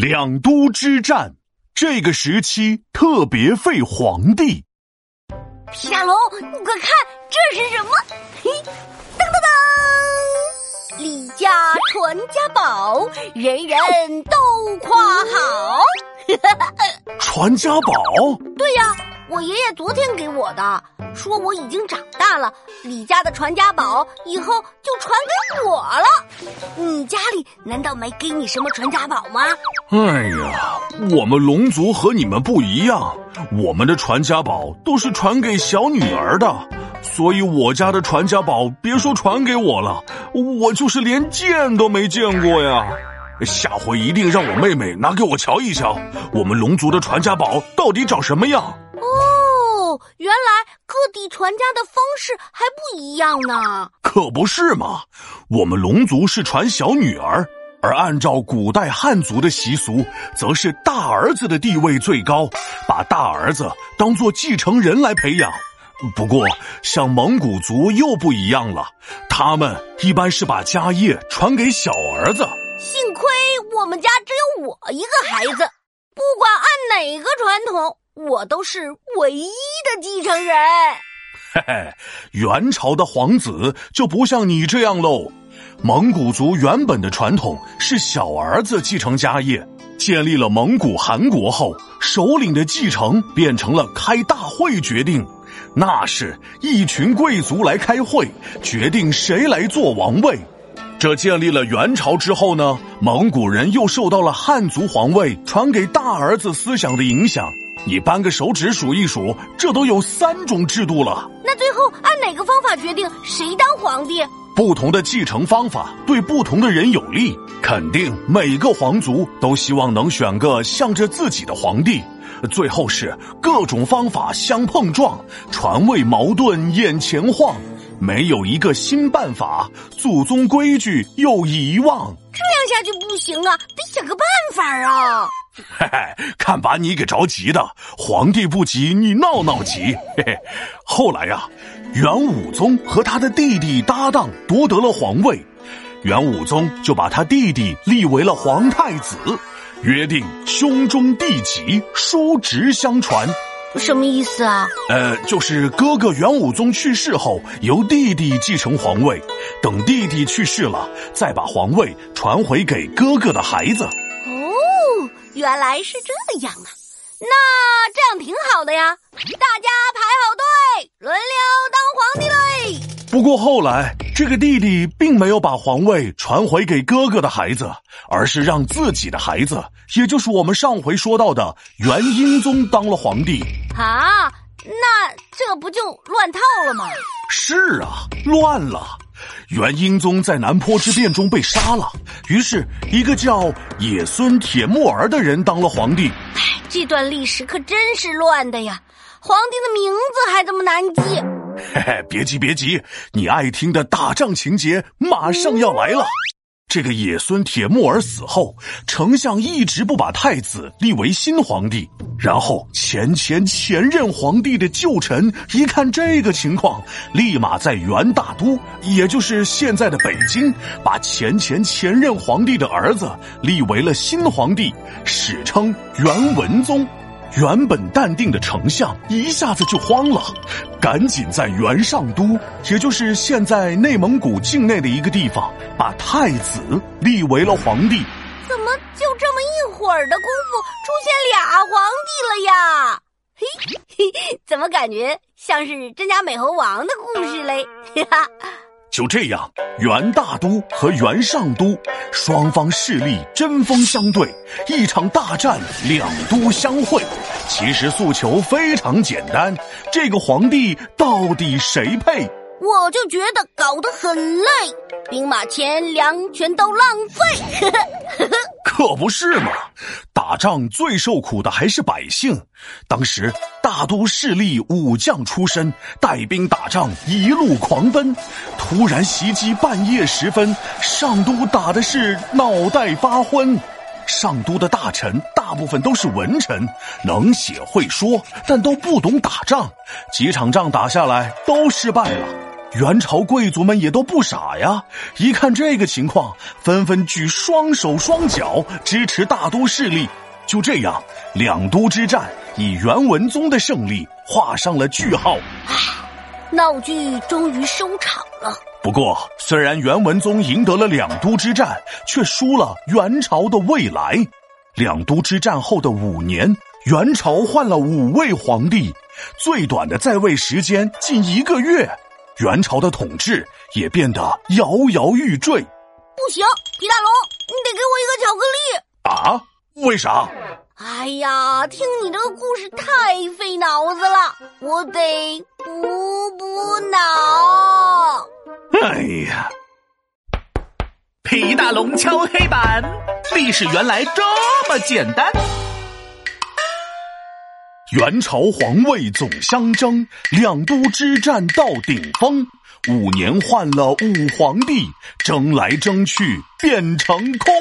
两都之战，这个时期特别废皇帝。皮大龙，你快看，这是什么？嘿，噔噔噔！李家传家宝，人人都夸好。传家宝？对呀，我爷爷昨天给我的，说我已经长大了，李家的传家宝以后就传给我了。你家里难道没给你什么传家宝吗？哎呀，我们龙族和你们不一样，我们的传家宝都是传给小女儿的，所以我家的传家宝别说传给我了，我就是连见都没见过呀。下回一定让我妹妹拿给我瞧一瞧，我们龙族的传家宝到底长什么样？哦，原来各地传家的方式还不一样呢。可不是嘛，我们龙族是传小女儿，而按照古代汉族的习俗，则是大儿子的地位最高，把大儿子当做继承人来培养。不过，像蒙古族又不一样了，他们一般是把家业传给小儿子。幸亏我们家只有我一个孩子，不管按哪个传统，我都是唯一的继承人。嘿嘿，元朝的皇子就不像你这样喽。蒙古族原本的传统是小儿子继承家业，建立了蒙古汗国后，首领的继承变成了开大会决定，那是一群贵族来开会，决定谁来做王位。这建立了元朝之后呢，蒙古人又受到了汉族皇位传给大儿子思想的影响。你扳个手指数一数，这都有三种制度了。那最后按哪个方法决定谁当皇帝？不同的继承方法对不同的人有利，肯定每个皇族都希望能选个向着自己的皇帝。最后是各种方法相碰撞，传位矛盾眼前晃。没有一个新办法，祖宗规矩又遗忘，这样下去不行啊，得想个办法啊！嘿嘿，看把你给着急的，皇帝不急，你闹闹急。嘿嘿，后来呀，元武宗和他的弟弟搭档夺得了皇位，元武宗就把他弟弟立为了皇太子，约定兄终弟及，叔侄相传。什么意思啊？呃，就是哥哥元武宗去世后，由弟弟继承皇位，等弟弟去世了，再把皇位传回给哥哥的孩子。哦，原来是这样啊！那这样挺好的呀，大家排好队，轮流当皇帝嘞。不过后来，这个弟弟并没有把皇位传回给哥哥的孩子，而是让自己的孩子，也就是我们上回说到的元英宗当了皇帝。啊，那这不就乱套了吗？是啊，乱了。元英宗在南坡之变中被杀了，于是一个叫野孙铁木儿的人当了皇帝。唉，这段历史可真是乱的呀！皇帝的名字还这么难记。嘿嘿，别急别急，你爱听的打仗情节马上要来了。这个野孙铁木儿死后，丞相一直不把太子立为新皇帝。然后前前前任皇帝的旧臣一看这个情况，立马在元大都，也就是现在的北京，把前前前任皇帝的儿子立为了新皇帝，史称元文宗。原本淡定的丞相一下子就慌了，赶紧在元上都，也就是现在内蒙古境内的一个地方，把太子立为了皇帝。怎么就这么一会儿的功夫，出现俩皇帝了呀？嘿，嘿，怎么感觉像是真假美猴王的故事嘞？哈哈。就这样，元大都和元上都双方势力针锋相对，一场大战，两都相会。其实诉求非常简单，这个皇帝到底谁配？我就觉得搞得很累，兵马钱粮全都浪费。呵呵呵呵可不是嘛！打仗最受苦的还是百姓。当时大都势力武将出身，带兵打仗，一路狂奔。突然袭击，半夜时分，上都打的是脑袋发昏。上都的大臣大部分都是文臣，能写会说，但都不懂打仗。几场仗打下来，都失败了。元朝贵族们也都不傻呀，一看这个情况，纷纷举双手双脚支持大都势力。就这样，两都之战以元文宗的胜利画上了句号。唉，闹剧终于收场了。不过，虽然元文宗赢得了两都之战，却输了元朝的未来。两都之战后的五年，元朝换了五位皇帝，最短的在位时间近一个月。元朝的统治也变得摇摇欲坠。不行，皮大龙，你得给我一个巧克力啊！为啥？哎呀，听你这个故事太费脑子了，我得补补脑。哎呀，皮大龙敲黑板，历史原来这么简单。元朝皇位总相争，两都之战到顶峰，五年换了五皇帝，争来争去变成空。